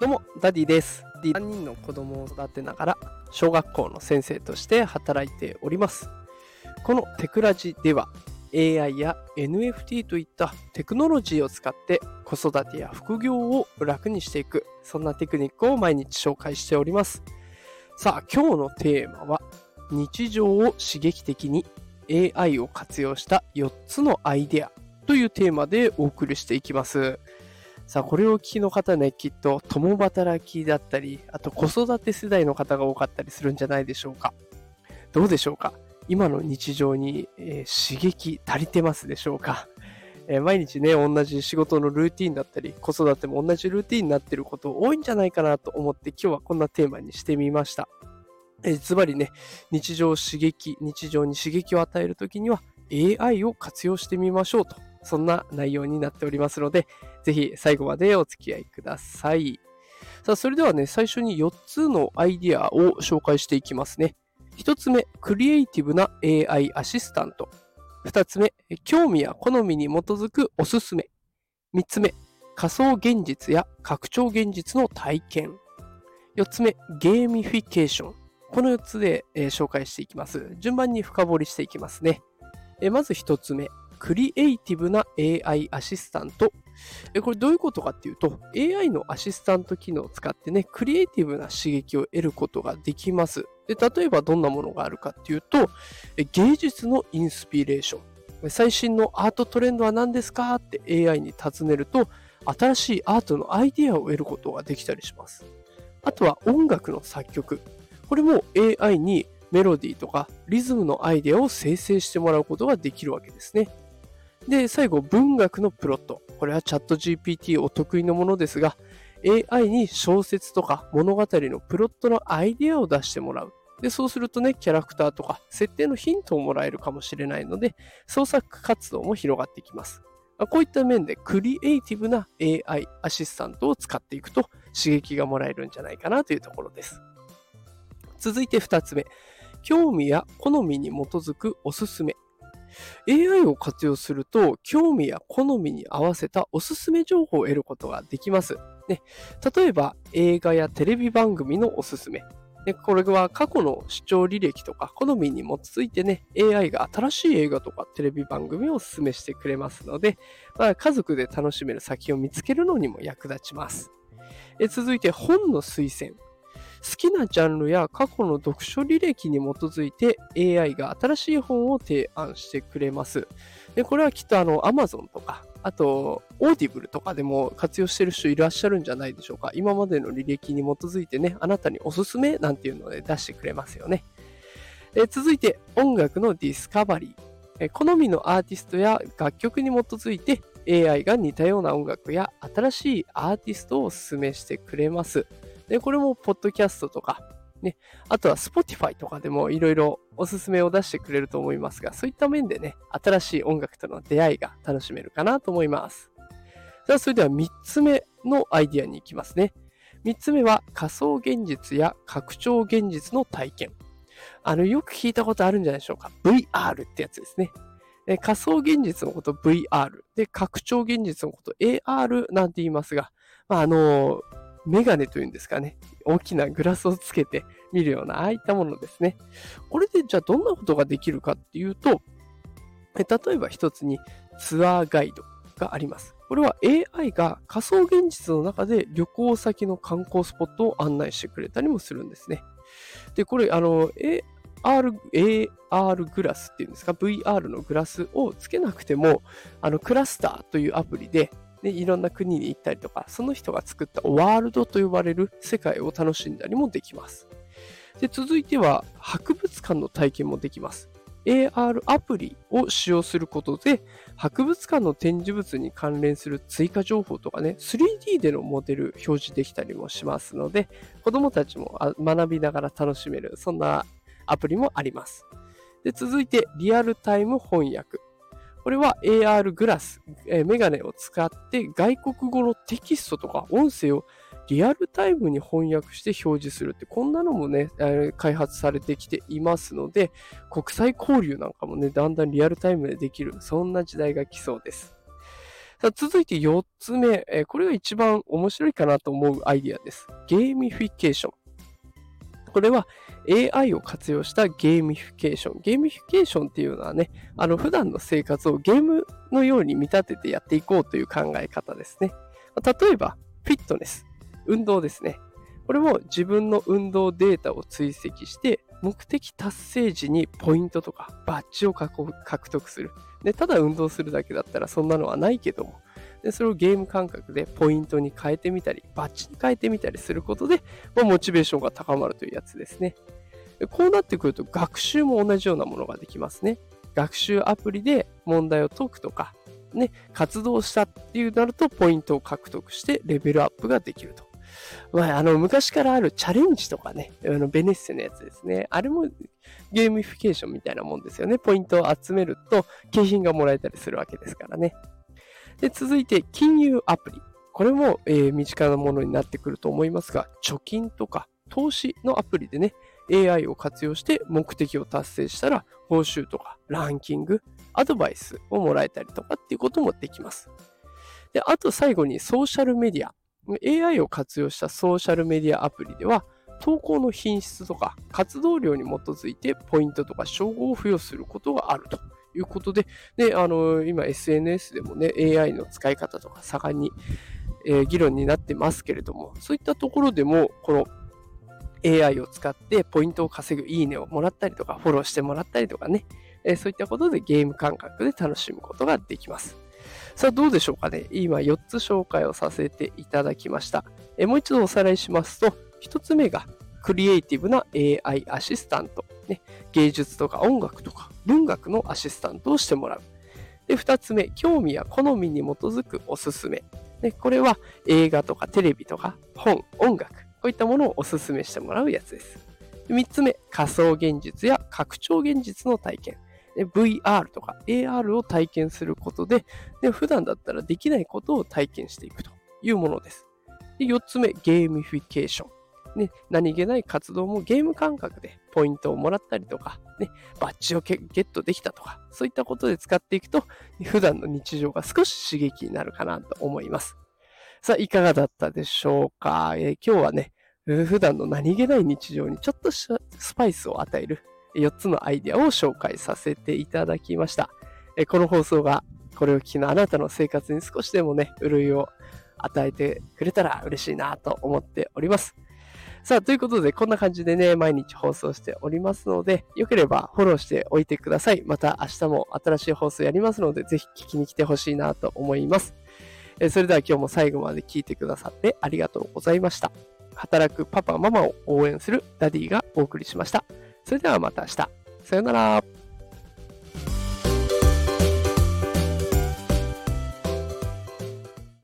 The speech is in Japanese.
どうも、ダディです。3人の子供を育てながら、小学校の先生として働いております。このテクラジでは、AI や NFT といったテクノロジーを使って子育てや副業を楽にしていく、そんなテクニックを毎日紹介しております。さあ、今日のテーマは、日常を刺激的に AI を活用した4つのアイデアというテーマでお送りしていきます。さあ、これを聞きの方ね、きっと共働きだったり、あと子育て世代の方が多かったりするんじゃないでしょうか。どうでしょうか？今の日常に、えー刺激足りてますでしょうか、えー毎日ね、同じ仕事のルーティンだったり、子育ても同じルーティンになってること多いんじゃないかなと思って、今日はこんなテーマにしてみました。えーズバリね、日常刺激、日常に刺激を与えるときには AI を活用してみましょうと、そんな内容になっておりますので、ぜひ最後までお付き合いください。さあ、それではね、最初に4つのアイディアを紹介していきますね。1つ目、クリエイティブな AI アシスタント。2つ目、興味や好みに基づくおすすめ。3つ目、仮想現実や拡張現実の体験。4つ目、ゲーミフィケーション。この4つで、えー紹介していきます。順番に深掘りしていきますね。えまず1つ目、クリエイティブな AI アシスタント。これどういうことかっていうと、AI のアシスタント機能を使ってね、クリエイティブな刺激を得ることができます。で例えばどんなものがあるかっていうと、芸術のインスピレーション。最新のアートトレンドは何ですか？って AI に尋ねると、新しいアートのアイデアを得ることができたりします。あとは音楽の作曲。これも AI にメロディーとかリズムのアイデアを生成してもらうことができるわけですね。で、最後、文学のプロット。これはチャット GPT お得意のものですが、AI に小説とか物語のプロットのアイデアを出してもらう。で、そうするとね、キャラクターとか設定のヒントをもらえるかもしれないので、創作活動も広がっていきます。こういった面でクリエイティブな AI アシスタントを使っていくと刺激がもらえるんじゃないかなというところです。続いて2つ目。興味や好みに基づくおすすめ。AI を活用すると、興味や好みに合わせたおすすめ情報を得ることができます。ね、例えば、映画やテレビ番組のおすすめ。ね、これは過去の視聴履歴とか好みに基づいてね、AI が新しい映画とかテレビ番組をおすすめしてくれますので、まあ、家族で楽しめる先を見つけるのにも役立ちます。え続いて、本の推薦。好きなジャンルや過去の読書履歴に基づいて AI が新しい本を提案してくれます。でこれはきっとあの Amazon とか、あと Audible とかでも活用してる人いらっしゃるんじゃないでしょうか。今までの履歴に基づいてね、あなたにおすすめなんていうので出してくれますよね。え続いて音楽のディスカバリー。え好みのアーティストや楽曲に基づいて AI が似たような音楽や新しいアーティストをおすすめしてくれます。で、これも、ポッドキャストとか、ね、あとは Spotify とかでもいろいろおすすめを出してくれると思いますが、そういった面でね、新しい音楽との出会いが楽しめるかなと思います。さあ、それでは3つ目のアイディアに行きますね。3つ目は仮想現実や拡張現実の体験。あの、よく聞いたことあるんじゃないでしょうか。VR ってやつですね。仮想現実のこと VR で拡張現実のこと AR なんて言いますが、まあ、あのメガネというんですかね。大きなグラスをつけて見るような、ああいったものですね。これでじゃあどんなことができるかっていうと、例えば一つにツアーガイドがあります。これは AI が仮想現実の中で旅行先の観光スポットを案内してくれたりもするんですね。で、これ、あの、AR, AR グラスっていうんですか、VR のグラスをつけなくても、あの、クラスターというアプリで、でいろんな国に行ったりとか、その人が作ったワールドと呼ばれる世界を楽しんだりもできます。で続いては、博物館の体験もできます。AR アプリを使用することで、博物館の展示物に関連する追加情報とかね、3D でのモデル表示できたりもしますので、子供たちも学びながら楽しめる、そんなアプリもあります。で続いて、リアルタイム翻訳。これは AR グラス、えーメガネを使って外国語のテキストとか音声をリアルタイムに翻訳して表示するって、こんなのもね、開発されてきていますので、国際交流なんかもね、だんだんリアルタイムでできる、そんな時代が来そうです。さあ続いて4つ目、え、これが一番面白いかなと思うアイディアです。ゲーミフィケーション。これは AI を活用したゲーミフィケーション。ゲーミフィケーションっていうのはね、あの普段の生活をゲームのように見立ててやっていこうという考え方ですね。例えば、フィットネス、運動ですね。これも自分の運動データを追跡して、目的達成時にポイントとかバッジを獲得する。でただ運動するだけだったらそんなのはないけども、でそれをゲーム感覚でポイントに変えてみたり、バッジに変えてみたりすることで、まあ、モチベーションが高まるというやつですね。こうなってくると学習も同じようなものができますね。学習アプリで問題を解くとか、ね、活動したっていうなるとポイントを獲得してレベルアップができると。まあ、あの、昔からあるチャレンジとかね、あのベネッセのやつですね。あれもゲーミフィケーションみたいなもんですよね。ポイントを集めると景品がもらえたりするわけですからね。で、続いて、金融アプリ。これも、えー、身近なものになってくると思いますが、貯金とか投資のアプリでね、AI を活用して目的を達成したら、報酬とかランキング、アドバイスをもらえたりとかっていうこともできます。で、あと最後にソーシャルメディア。AI を活用したソーシャルメディアアプリでは、投稿の品質とか活動量に基づいてポイントとか称号を付与することがあるということで、であの今 SNS でもね、AI の使い方とか盛んに、えー、議論になってますけれども、そういったところでも、この AI を使ってポイントを稼ぐいいねをもらったりとか、フォローしてもらったりとかね、えー、そういったことでゲーム感覚で楽しむことができます。さあ、どうでしょうかね。今4つ紹介をさせていただきました。えー、もう一度おさらいしますと、1つ目がクリエイティブな AI アシスタント、ね。芸術とか音楽とか文学のアシスタントをしてもらう。で、2つ目、興味や好みに基づくおすすめ。で、これは映画とかテレビとか本、音楽、こういったものをおすすめしてもらうやつです。3つ目、仮想現実や拡張現実の体験。VR とか AR を体験することでで、普段だったらできないことを体験していくというものです。で4つ目、ゲーミフィケーション。ね、何気ない活動もゲーム感覚でポイントをもらったりとか、ね、バッジをゲットできたとか、そういったことで使っていくと、普段の日常が少し刺激になるかなと思います。さあ、いかがだったでしょうか、えー、今日はね、普段の何気ない日常にちょっとしたスパイスを与える4つのアイデアを紹介させていただきました。この放送がこれを聞きのあなたの生活に少しでもね、潤いを与えてくれたら嬉しいなと思っております。さあ、ということで、こんな感じでね、毎日放送しておりますので、よければフォローしておいてください。また明日も新しい放送やりますので、ぜひ聞きに来てほしいなと思います。えそれでは今日も最後まで聞いてくださってありがとうございました。働くパパママを応援するダディがお送りしました。それではまた明日。さよなら。